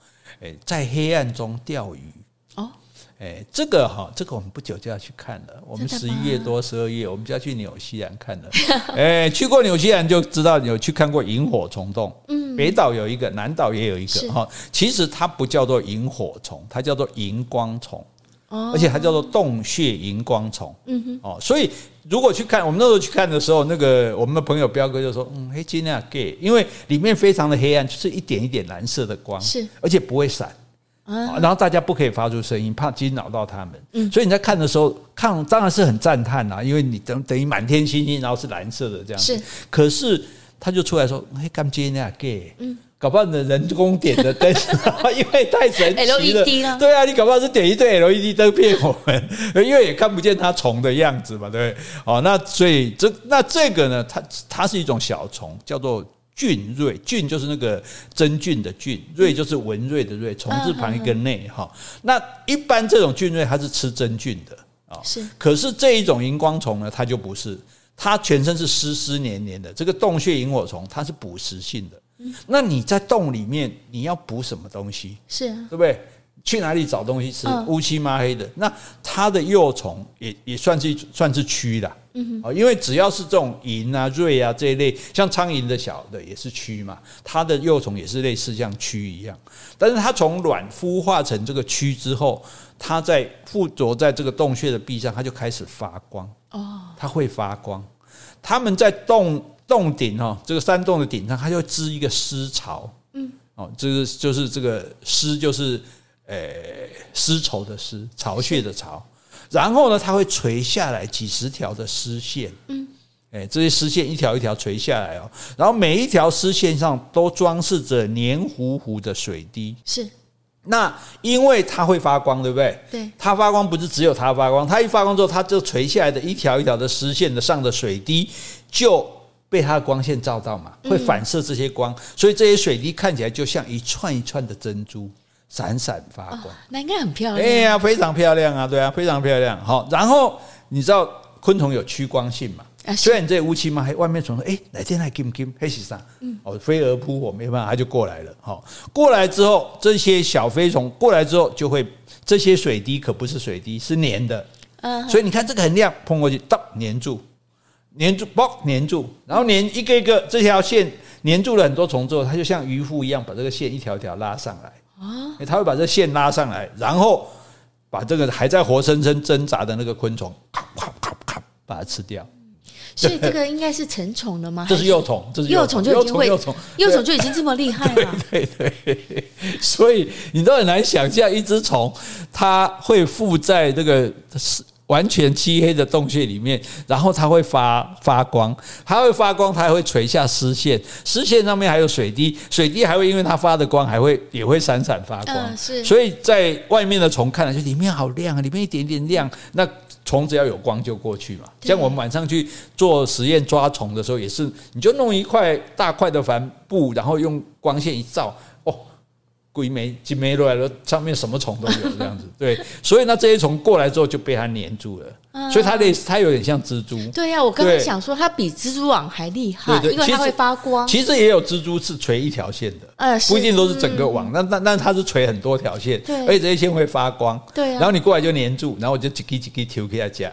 诶，在黑暗中钓鱼哦，诶，这个哈，这个我们不久就要去看了。我们十一月多、十二月，我们就要去纽西兰看了。诶，去过纽西兰就知道，有去看过萤火虫洞。嗯，北岛有一个，南岛也有一个哈。其实它不叫做萤火虫，它叫做荧光虫。而且它叫做洞穴荧光虫。嗯哼。哦，所以如果去看，我们那时候去看的时候，那个我们的朋友彪哥就说：“嗯，黑金啊，gay，因为里面非常的黑暗，就是一点一点蓝色的光，是，而且不会闪。啊，然后大家不可以发出声音，怕惊扰到他们。嗯，所以你在看的时候，看当然是很赞叹啦，因为你等等于满天星星，然后是蓝色的这样子。是，可是他就出来说：“黑金啊，gay。”嗯。搞不好你的人工点的灯，因为太神奇了。LED 了，对啊，你搞不好是点一堆 LED 灯骗我们，因为也看不见它虫的样子嘛，对不对？哦，那所以这那这个呢，它它是一种小虫，叫做菌蚋。菌就是那个真菌的菌，蚋就是文蚋的蚋，虫字旁一个内哈。那一般这种菌蚋它是吃真菌的啊，是。可是这一种荧光虫呢，它就不是，它全身是湿湿黏黏的。这个洞穴萤火虫，它是捕食性的。那你在洞里面，你要补什么东西？是啊，对不对？去哪里找东西吃？乌漆嘛黑的。那它的幼虫也也算是算是蛆啦。嗯哼，因为只要是这种蝇啊、蚋啊这一类，像苍蝇的小的也是蛆嘛，它的幼虫也是类似像蛆一样。但是它从卵孵化成这个蛆之后，它在附着在这个洞穴的壁上，它就开始发光。哦，它会发光。它们在洞。洞顶哈，这个山洞的顶上，它就会织一个丝巢。嗯，哦，这个就是这个丝，就是呃丝绸的丝，巢穴的巢。然后呢，它会垂下来几十条的丝线。嗯，哎，这些丝线一条一条垂下来哦。然后每一条丝线上都装饰着黏糊糊的水滴。是，那因为它会发光，对不对？对，它发光不是只有它发光，它一发光之后，它就垂下来的一条一条的丝线的上的水滴就。被它的光线照到嘛，会反射这些光，所以这些水滴看起来就像一串一串的珍珠，闪闪发光。那应该很漂亮。哎呀，非常漂亮啊，对啊，非常漂亮。好，然后你知道昆虫有趋光性嘛？虽然你这乌漆嘛黑，外面虫说：“哎，哪天来金金黑西上？”嗯，哦，飞蛾扑火，没办法，它就过来了。好，过来之后，这些小飞虫过来之后，就会这些水滴可不是水滴，是粘的。嗯，所以你看这个很亮，碰过去，当粘住。粘住，包粘住，然后粘一个一个这条线粘住了很多虫之后，它就像渔夫一样把这个线一条一条拉上来啊，它会把这个线拉上来，然后把这个还在活生生挣扎的那个昆虫咔咔咔咔把它吃掉。所以这个应该是成虫了吗？这是幼虫，这是幼虫就已经会幼虫，幼虫就已经这么厉害了。对对对，所以你都很难想象一只虫它会附在这个是。完全漆黑的洞穴里面，然后它会发发光，它会发光，它还会垂下丝线，丝线上面还有水滴，水滴还会因为它发的光，还会也会闪闪发光。嗯，是。所以在外面的虫看来就里面好亮啊，里面一点点亮，那虫只要有光就过去嘛。像我们晚上去做实验抓虫的时候，也是，你就弄一块大块的帆布，然后用光线一照。鬼没鸡没落来了，上面什么虫都有这样子，对，所以呢，这些虫过来之后就被它粘住了。所以它类似，它有点像蜘蛛。对呀，我刚刚想说，它比蜘蛛网还厉害，因为它会发光。其实也有蜘蛛是垂一条线的，呃，不一定都是整个网。那那那它是垂很多条线，对，而且这些线会发光。对，然后你过来就粘住，然后我就叽叽叽叽丢给它夹。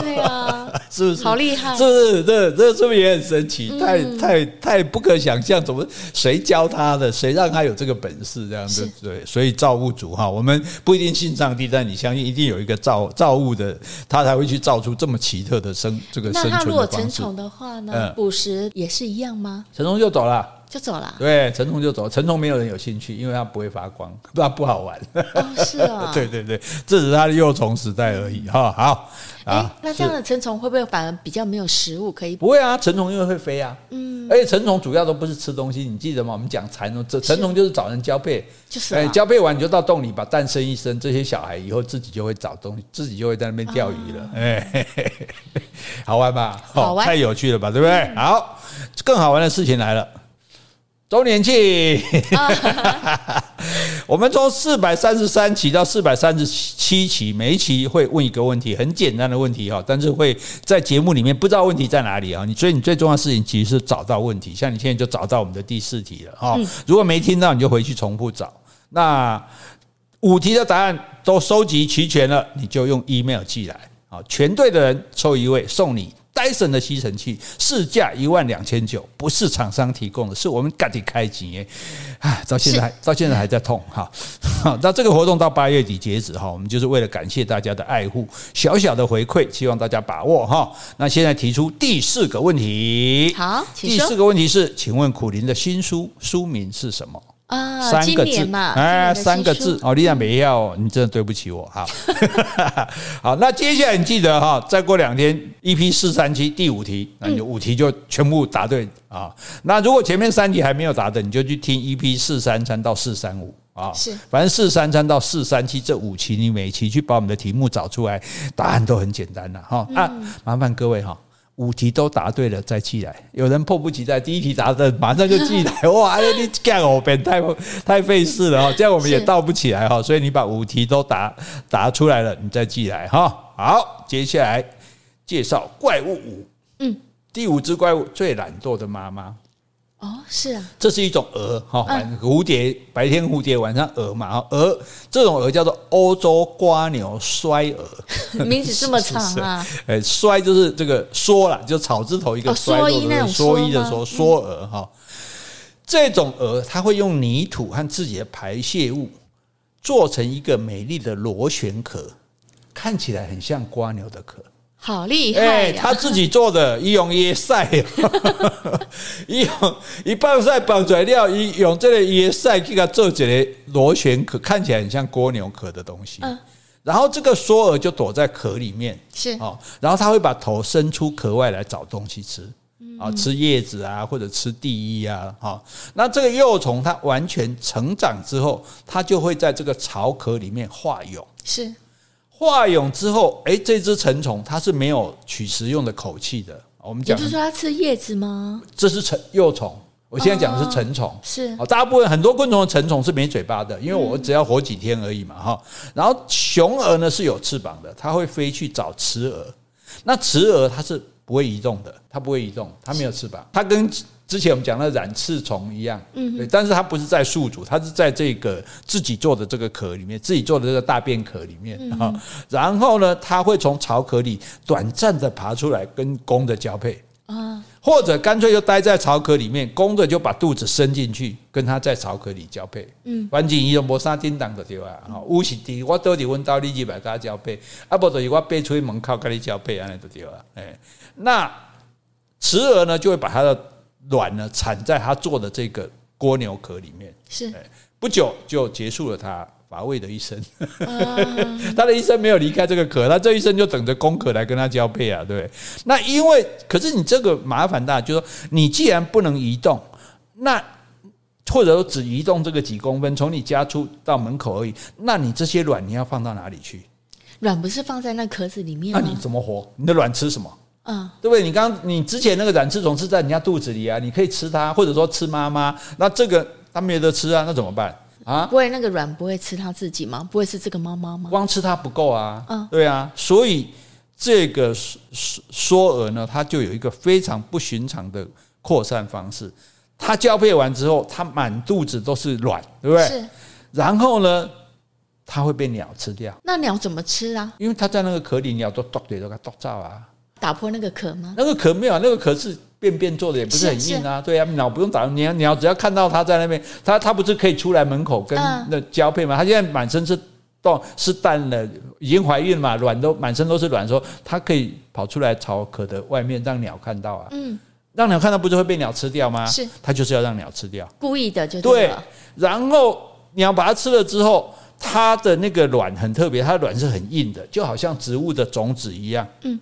对啊，是不是？好厉害！是不是？这这是不是也很神奇？太太太不可想象，怎么谁教他的？谁让他有这个本事？这样子对，所以造物主哈，我们不一定信上帝，但你相信一定有一个造造物的。他才会去造出这么奇特的生这个生存的方式。那他如果成虫的话呢？捕食也是一样吗？成虫就走了，就走了。对，成虫就走。成虫没有人有兴趣，因为它不会发光，不 然不好玩。哦，是 啊。对对对，这只是它的幼虫时代而已哈。好。哎，那这样的成虫会不会反而比较没有食物可以？不会啊，成虫因为会飞啊。嗯。而且成虫主要都不是吃东西，你记得吗？我们讲蚕虫，这成虫就是找人交配。就是。哎，交配完你就到洞里把蛋生一生，这些小孩以后自己就会找东西，自己就会在那边钓鱼了。哎，好玩吧？好玩，太有趣了吧？对不对？好，更好玩的事情来了。周年庆，我们从四百三十三期到四百三十七期，每一期会问一个问题，很简单的问题哈，但是会在节目里面不知道问题在哪里啊。你所以你最重要的事情其实是找到问题，像你现在就找到我们的第四题了哈。如果没听到，你就回去重复找。那五题的答案都收集齐全了，你就用 email 寄来啊，全对的人抽一位送你。戴森的吸尘器市价一万两千九，不是厂商提供的，是我们自己开钱耶。唉，到现在还到现在还在痛哈。好，那这个活动到八月底截止哈，我们就是为了感谢大家的爱护，小小的回馈，希望大家把握哈。那现在提出第四个问题，好，第四个问题是，请问苦林的新书书名是什么？啊，三个字嘛，哎，三个字哦，你俩没要，你真的对不起我哈。好，那接下来你记得哈，再过两天，EP 四三七第五题，那你五题就全部答对啊。那如果前面三题还没有答的，你就去听 EP 四三三到四三五啊。是，反正四三三到四三七这五期，你每期去把我们的题目找出来，答案都很简单的哈。啊，麻烦各位哈。五题都答对了再寄来，有人迫不及待，第一题答对马上就寄来，哇！你干我变太太费事了哈，这样我们也倒不起来哈，所以你把五题都答答出来了，你再寄来哈。好，接下来介绍怪物五，嗯，第五只怪物最懒惰的妈妈。哦，是啊，这是一种蛾哈，蝴蝶白天蝴蝶，晚上蛾嘛，蛾这种蛾叫做欧洲瓜牛衰蛾，名字这么长啊？哎，衰就是这个缩了，就草字头一个衰，蓑衣那种蓑衣的蓑，缩蛾哈。这种蛾它会用泥土和自己的排泄物做成一个美丽的螺旋壳，看起来很像瓜牛的壳。好厉害！他自己做的，伊用椰赛，伊用一棒赛绑出来料，伊用这个椰赛给它做起来螺旋壳，看起来很像蜗牛壳的东西。然后这个梭蛾就躲在壳里面，是哦，然后他会把头伸出壳外来找东西吃，啊，吃叶子啊，或者吃地衣啊，哈。那这个幼虫它完全成长之后，它就会在这个巢壳里面化蛹，是。化蛹之后，哎，这只成虫它是没有取食用的口器的。我们讲，你是说它吃叶子吗？这是成幼虫，我现在讲的是成虫。是，大部分很多昆虫的成虫是没嘴巴的，因为我只要活几天而已嘛，哈。然后雄蛾呢是有翅膀的，它会飞去找雌蛾。那雌蛾它是不会移动的，它不会移动，它没有翅膀，它跟。之前我们讲的染刺虫一样，嗯，对，但是它不是在宿主，它是在这个自己做的这个壳里面，自己做的这个大便壳里面啊。然后呢，它会从巢壳里短暂的爬出来跟公的交配啊，或者干脆就待在巢壳里面，公的就把肚子伸进去跟它在巢壳里交配。嗯，反正伊都无啥叮当的对吧？哈，有是滴我倒伫阮兜你入来跟它交配，啊，不就是我飞出去门口跟你交配安尼就对了。哎，那雌蛾呢就会把它的卵呢产在他做的这个蜗牛壳里面，是，不久就结束了他乏味的一生。他的一生没有离开这个壳，他这一生就等着公壳来跟他交配啊，对。那因为，可是你这个麻烦大，就是说你既然不能移动，那或者说只移动这个几公分，从你家出到门口而已，那你这些卵你要放到哪里去？卵不是放在那壳子里面吗？那你怎么活？你的卵吃什么？嗯，对不对？你刚刚你之前那个染翅虫是在人家肚子里啊，你可以吃它，或者说吃妈妈。那这个它没得吃啊，那怎么办啊？不会，那个卵不会吃它自己吗？不会是这个妈妈吗？光吃它不够啊。嗯，对啊。所以这个梭梭蛾呢，它就有一个非常不寻常的扩散方式。它交配完之后，它满肚子都是卵，对不对？是。然后呢，它会被鸟吃掉。那鸟怎么吃啊？因为它在那个壳里，鸟都剁嘴都给它剁掉啊。打破那个壳吗？那个壳没有，那个壳是便便做的，也不是很硬啊。对啊，鸟不用打，鸟鸟只要看到它在那边，它它不是可以出来门口跟那交配吗？它现在满身是洞是蛋了，已经怀孕了嘛，卵都满身都是卵，说它可以跑出来朝壳的外面让鸟看到啊。嗯。让鸟看到不就会被鸟吃掉吗？是，它就是要让鸟吃掉，故意的就对。对，然后鸟把它吃了之后，它的那个卵很特别，它的卵是很硬的，就好像植物的种子一样。嗯，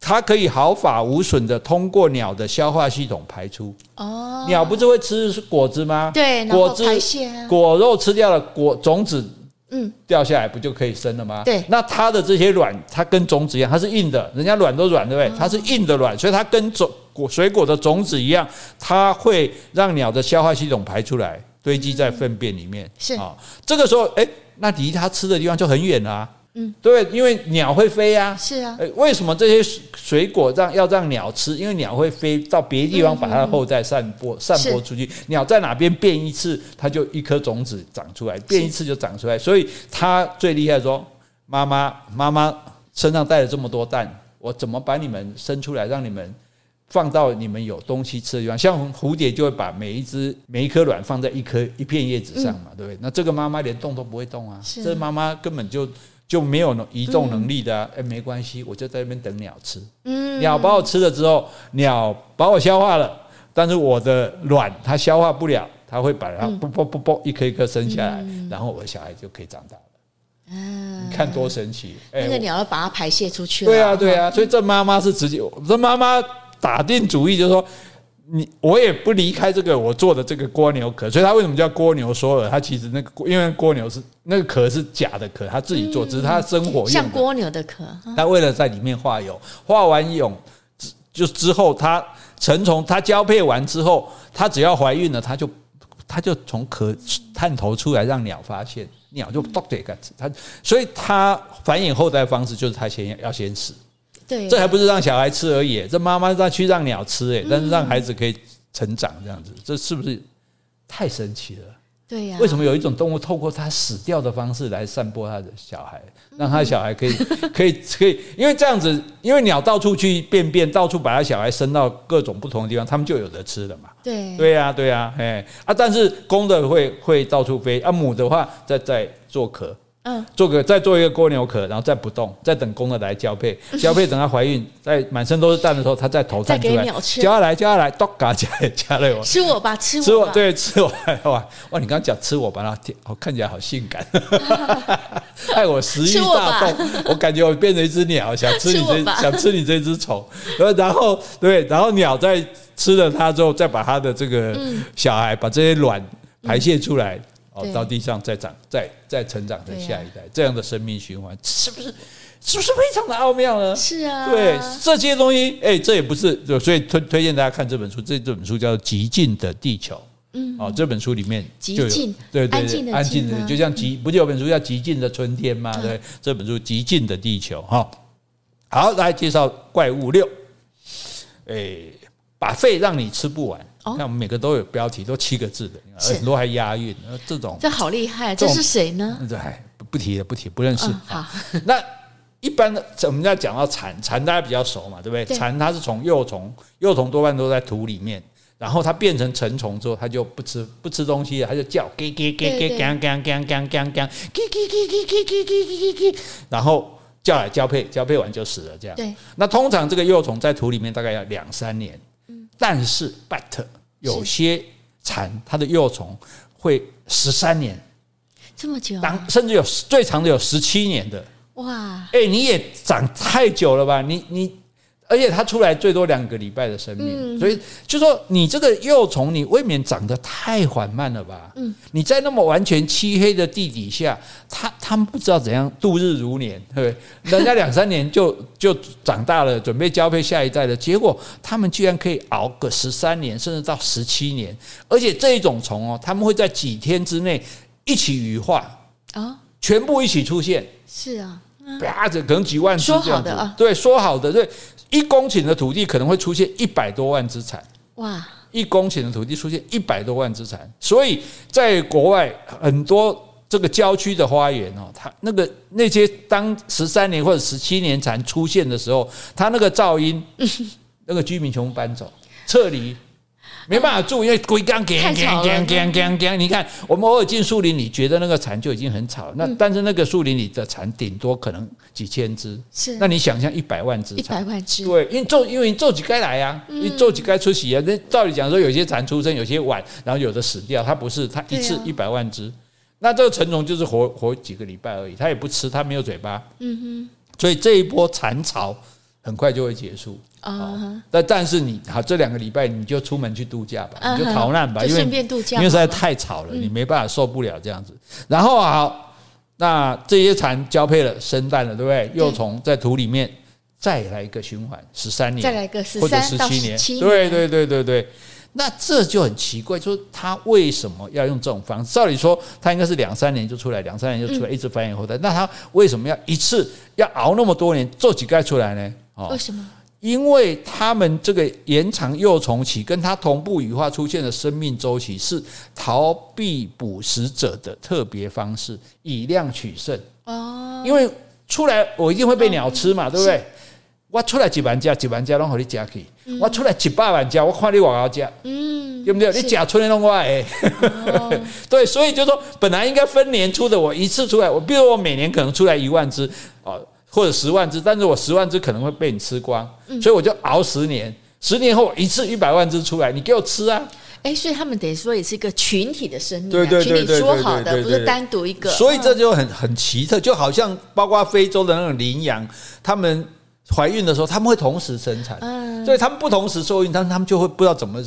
它可以毫发无损的通过鸟的消化系统排出。哦，鸟不是会吃果子吗？对，果子果肉吃掉了，果种子。嗯，掉下来不就可以生了吗？对，那它的这些卵，它跟种子一样，它是硬的，人家卵都软，对不对？它是硬的卵，所以它跟种果水果的种子一样，它会让鸟的消化系统排出来，堆积在粪便里面。是啊，这个时候，哎，那离它吃的地方就很远了啊。嗯，对，因为鸟会飞呀。是啊，为什么这些水果让要让鸟吃？因为鸟会飞到别的地方，把它的后代散播散播出去。鸟在哪边变一次，它就一颗种子长出来，变一次就长出来。所以它最厉害，说妈妈妈妈身上带了这么多蛋，我怎么把你们生出来，让你们放到你们有东西吃的地方？像蝴蝶就会把每一只每一颗卵放在一颗一片叶子上嘛，对不对？那这个妈妈连动都不会动啊，这妈妈根本就。就没有移动能力的，哎，没关系，我就在那边等鸟吃。嗯，鸟把我吃了之后，鸟把我消化了，但是我的卵它消化不了，它会把它啵啵啵啵一颗一颗生下来，然后我的小孩就可以长大了。嗯，你看多神奇！那个鸟要把它排泄出去。对啊，对啊，所以这妈妈是直接，这妈妈打定主意就是说。你我也不离开这个我做的这个蜗牛壳，所以它为什么叫蜗牛梭蛾？它其实那个因为蜗牛是那个壳是假的壳，它自己做，只是它生活用像蜗牛的壳。它为了在里面化蛹，化完蛹之就之后，它成虫它交配完之后，它只要怀孕了，它就它就从壳探头出来，让鸟发现，鸟就咚这个它，所以它繁衍后代方式就是它先要先死。对，这还不是让小孩吃而已，这妈妈让去让鸟吃，哎，但是让孩子可以成长这样子，这是不是太神奇了？对呀，为什么有一种动物透过它死掉的方式来散播它的小孩，让它小孩可以 可以可以？因为这样子，因为鸟到处去便便，到处把它小孩生到各种不同的地方，他们就有得吃了嘛。对，对呀，对呀，哎啊，但是公的会会到处飞，啊，母的话在在做壳。嗯，做个再做一个蜗牛壳，然后再不动，再等公的来交配。交配等它怀孕，在满身都是蛋的时候，它再头探出来，叫它来，叫它来，咚嘎加加了我，吃我吧，吃我，吃我，对，吃我，哇哇！你刚刚讲吃我吧，然后我看起来好性感，害我食欲大动，我感觉我变成一只鸟，想吃你这，想吃你这只虫。然后对，然后鸟在吃了它之后，再把它的这个小孩，把这些卵排泄出来。哦，到地上再长，再再成长成下一代，这样的生命循环是不是是不是非常的奥妙呢？是啊，对这些东西，哎，这也不是，所以推推荐大家看这本书，这这本书叫做《寂静的地球》。嗯，哦，这本书里面就有，对对对，安静的，就像极，不就有本书叫《极静的春天》吗？对，这本书《极静的地球》哈。好，来介绍怪物六，哎，把肺让你吃不完。看我们每个都有标题，都七个字的，很多还押韵。这种这好厉害，这是谁呢？这还不提了，不提，不认识。好，那一般的我们要讲到蚕，蚕大家比较熟嘛，对不对？蚕它是从幼虫，幼虫多半都在土里面，然后它变成成虫之后，它就不吃不吃东西了，它就叫，叽叽叽叽叽叽叽叽叽叽叽叽叽叽叽叽，然后叫来交配，交配完就死了，这样。对。那通常这个幼虫在土里面大概要两三年。但是，but 有些蚕它的幼虫会十三年，这么久，当甚至有最长的有十七年的，哇！哎，你也长太久了吧？你你。而且它出来最多两个礼拜的生命，所以就说你这个幼虫，你未免长得太缓慢了吧？嗯，你在那么完全漆黑的地底下，它它们不知道怎样度日如年，对不对？人家两三年就 就长大了，准备交配下一代的，结果他们居然可以熬个十三年，甚至到十七年。而且这一种虫哦，他们会在几天之内一起羽化啊，全部一起出现。是啊。啪着可能几万只这样子。对，说好的，对，一公顷的土地可能会出现一百多万资产。哇，一公顷的土地出现一百多万资产，所以在国外很多这个郊区的花园哦，它那个那些当十三年或者十七年蝉出现的时候，它那个噪音，那个居民全部搬走撤离。没办法住，因为龟缸干干干干干干。你看，我们偶尔进树林你，觉得那个蝉就已经很吵。那但是那个树林里的蝉顶多可能几千只。是。那你想象一百万只。一百万只。对，因为做因为你做几该来呀，你做几该出席啊。那照理讲说，有些蝉出生，有些晚，然后有的死掉。它不是，它一次一百万只。那这个成虫就是活活几个礼拜而已，它也不吃，它没有嘴巴。嗯哼。所以这一波蝉潮很快就会结束。啊，但但是你好，这两个礼拜你就出门去度假吧，你就逃难吧，因为因为实在太吵了，你没办法受不了这样子。然后好，那这些蝉交配了，生蛋了，对不对？幼虫在土里面再来一个循环，十三年，再来个十或者十七年，对对对对对。那这就很奇怪，就是他为什么要用这种方式？照理说，他应该是两三年就出来，两三年就出来，一直繁衍后代。那他为什么要一次要熬那么多年做几盖出来呢？哦，为什么？因为他们这个延长幼虫期，跟它同步羽化出现的生命周期是逃避捕食者的特别方式，以量取胜。哦，因为出来我一定会被鸟吃嘛，对不对？我出来几万家，几万家拢和你夹去。我出来几百万家，我看你往后夹，嗯，对不对？你夹出来弄我哎，对，所以就说本来应该分年出的，我一次出来，我比如我每年可能出来一万只哦。或者十万只，但是我十万只可能会被你吃光，所以我就熬十年，十年后一次一百万只出来，你给我吃啊！哎，所以他们等于说也是一个群体的生命，对对对对，说好的不是单独一个，所以这就很很奇特，就好像包括非洲的那种羚羊，他们怀孕的时候他们会同时生产，所以他们不同时受孕，但是他们就会不知道怎么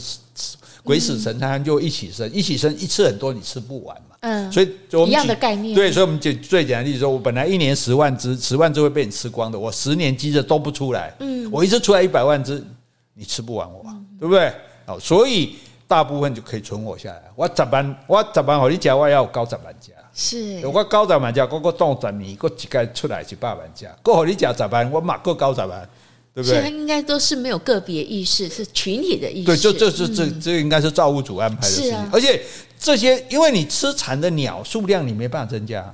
鬼使神差，就一起生，一起生，一次很多你吃不完嘛。嗯，所以我们一样的概念，对，所以我们就最简单的例子说，我本来一年十万只，十万只会被你吃光的，我十年积着都不出来，嗯，我一次出来一百万只，你吃不完我，对不对？好，所以大部分就可以存活下来。我十万，我十万好你讲，我要有高十万家，是，我高十万家，我个当十年，个几个出来是百万家，够好你讲十万，我马个高十万。对不对？应该都是没有个别意识，是群体的意识。对，就这是这这应该是造物主安排的事情。啊、而且这些，因为你吃蚕的鸟数量你没办法增加，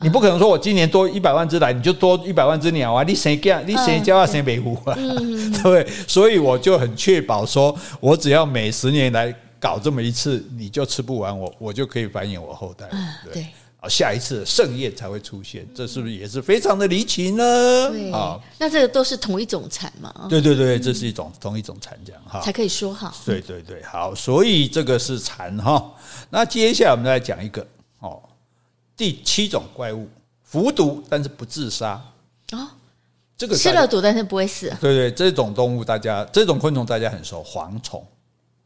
你不可能说我今年多一百万只来，你就多一百万只鸟啊！你谁干？你谁教啊？谁维护啊？嗯、对不对？所以我就很确保说，我只要每十年来搞这么一次，你就吃不完我，我就可以繁衍我后代。对。对啊，下一次盛宴才会出现，这是不是也是非常的离奇呢？对，啊，那这个都是同一种蚕嘛？对对对，这是一种同一种蚕，这样哈，才可以说好。对对对，好，所以这个是蚕哈。那接下来我们来讲一个哦，第七种怪物，服毒但是不自杀啊，这个吃了毒但是不会死。对对，这种动物大家，这种昆虫大家很熟，蝗虫。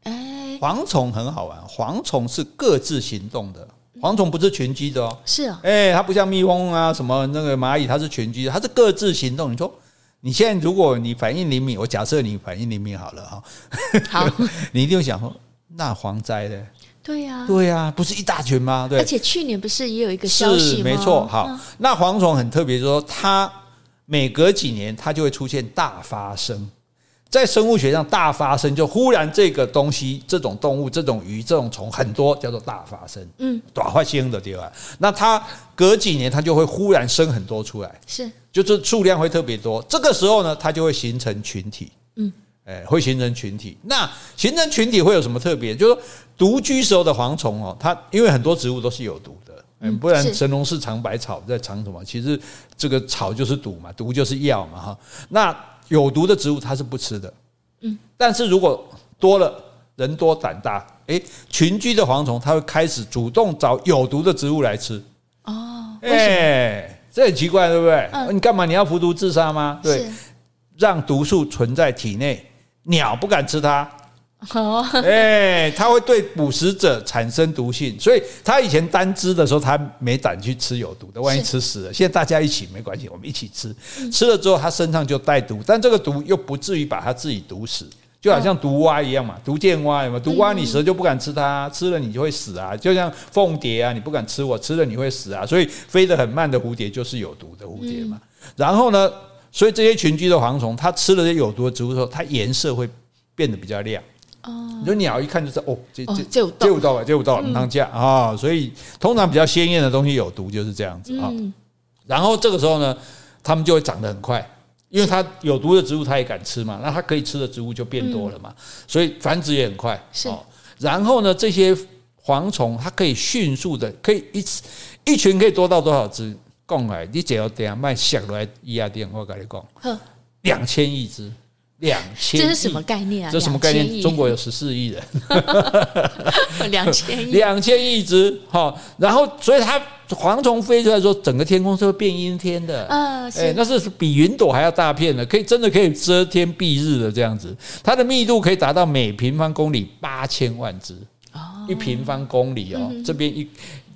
哎，蝗虫很好玩，蝗虫是各自行动的。蝗虫不是群居的哦，是啊，哎，它不像蜜蜂啊，什么那个蚂蚁，它是群居的，它是各自行动。你说，你现在如果你反应灵敏，我假设你反应灵敏好了哈，好，你一定会想说，那蝗灾的，对呀，对呀，不是一大群吗？对，而且去年不是也有一个消息吗？没错，好，那蝗虫很特别，说它每隔几年它就会出现大发生。在生物学上，大发生就忽然这个东西、这种动物、这种鱼、这种虫很多，叫做大发生。嗯，短发生的地方，那它隔几年它就会忽然生很多出来，是，就是数量会特别多。这个时候呢，它就会形成群体。嗯，哎，会形成群体。那形成群体会有什么特别？就是说，独居时候的蝗虫哦，它因为很多植物都是有毒的，嗯，不然神农氏尝百草在尝什么？其实这个草就是毒嘛，毒就是药嘛，哈。那有毒的植物它是不吃的，嗯，但是如果多了人多胆大，诶，群居的蝗虫它会开始主动找有毒的植物来吃，哦，诶，这很奇怪，对不对？你干嘛？你要服毒自杀吗？对，让毒素存在体内，鸟不敢吃它。哦，哎，它会对捕食者产生毒性，所以它以前单只的时候，它没胆去吃有毒的，万一吃死了。现在大家一起没关系，我们一起吃，吃了之后它身上就带毒，但这个毒又不至于把它自己毒死，就好像毒蛙一样嘛，毒箭蛙嘛，毒蛙你蛇就不敢吃它，吃了你就会死啊，就像凤蝶啊，你不敢吃我，吃了你会死啊，所以飞得很慢的蝴蝶就是有毒的蝴蝶嘛。然后呢，所以这些群居的蝗虫，它吃了这有毒的植物之后，它颜色会变得比较亮。哦，你说鸟一看就是，哦，这这这这有道吧，这有道了，当家啊！所以通常比较鲜艳的东西有毒，就是这样子啊。然后这个时候呢，它们就会长得很快，因为它有毒的植物它也敢吃嘛，那它可以吃的植物就变多了嘛，所以繁殖也很快。是。然后呢，这些蝗虫它可以迅速的，可以一次一群可以多到多少只？讲来，你只要等下卖下来一亚店，我跟你讲，两千亿只。两千，这是什么概念啊？这是什么概念？中国有十四亿人，两千亿，两千亿只哈。然后，所以它蝗虫飞出来说，整个天空是会变阴天的。嗯，哎，那是比云朵还要大片的，可以真的可以遮天蔽日的这样子。它的密度可以达到每平方公里八千万只。哦，一平方公里哦，这边一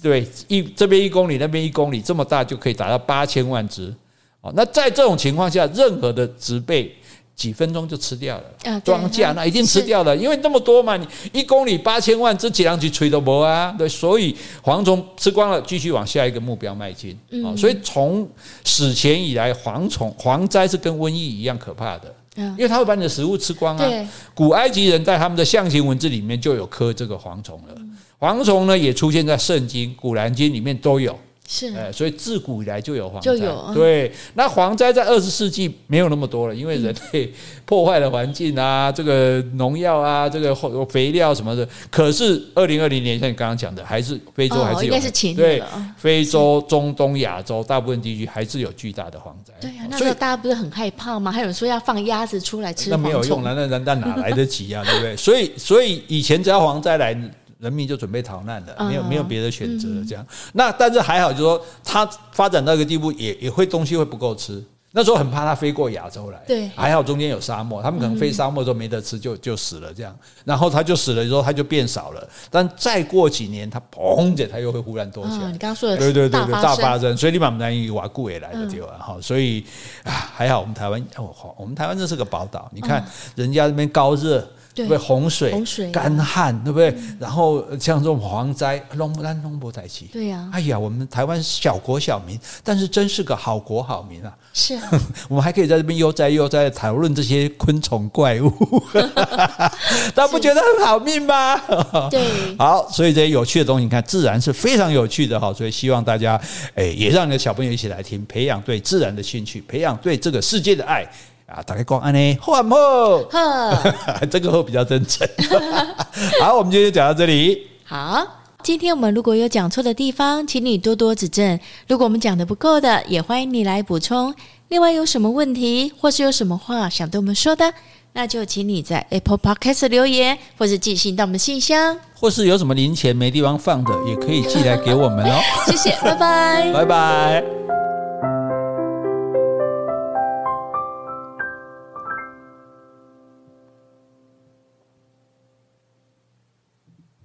对一这边一公里，那边一公里，这么大就可以达到八千万只。哦，那在这种情况下，任何的植被。几分钟就吃掉了，庄稼那一定吃掉了，因为那么多嘛，你一公里八千万，这几两去吹都没啊，对，所以蝗虫吃光了，继续往下一个目标迈进。啊，所以从史前以来，蝗虫蝗灾是跟瘟疫一样可怕的，因为它会把你的食物吃光啊。古埃及人在他们的象形文字里面就有刻这个蝗虫了，蝗虫呢也出现在圣经、古兰经里面都有。是，哎，所以自古以来就有蝗灾，就有对。那蝗灾在二十世纪没有那么多了，因为人类 破坏了环境啊，这个农药啊，这个肥料什么的。可是二零二零年像你刚刚讲的，还是非洲还是有，应该是前对，非洲、中东、亚洲大部分地区还是有巨大的蝗灾。对啊，那时候大家不是很害怕吗？还有人说要放鸭子出来吃，那没有用了，那人那哪来得及啊？对不对？所以，所以以前只要蝗灾来。人民就准备逃难了，没有没有别的选择了。这样，那但是还好，就是说它发展到一个地步，也也会东西会不够吃。那时候很怕它飞过亚洲来，对，还好中间有沙漠，他们可能飞沙漠都没得吃，就就死了这样。然后它就死了之后，它就变少了。但再过几年，它砰着它又会忽然多起来。你刚刚说的对对对对，大发生，所以你把我们南以瓦固也来的地方哈。所以啊，还好我们台湾哦，我们台湾这是个宝岛。你看人家那边高热。对不对？洪水、洪水、干旱，对不对？嗯、然后像这种蝗灾，龙不丹龙不在起。对呀、啊。哎呀，我们台湾小国小民，但是真是个好国好民啊！是啊，我们还可以在这边悠哉悠哉讨论这些昆虫怪物，大家不觉得很好命吗？对。好，所以这些有趣的东西，你看，自然是非常有趣的哈。所以希望大家，哎，也让你的小朋友一起来听，培养对自然的兴趣，培养对这个世界的爱。啊，大概讲安呢，好不好？好，这个会比较真诚。好，我们今天就讲到这里。好，今天我们如果有讲错的地方，请你多多指正。如果我们讲的不够的，也欢迎你来补充。另外，有什么问题或是有什么话想对我们说的，那就请你在 Apple Podcast 留言，或是寄信到我们信箱，或是有什么零钱没地方放的，也可以寄来给我们哦。谢谢，拜拜，拜拜。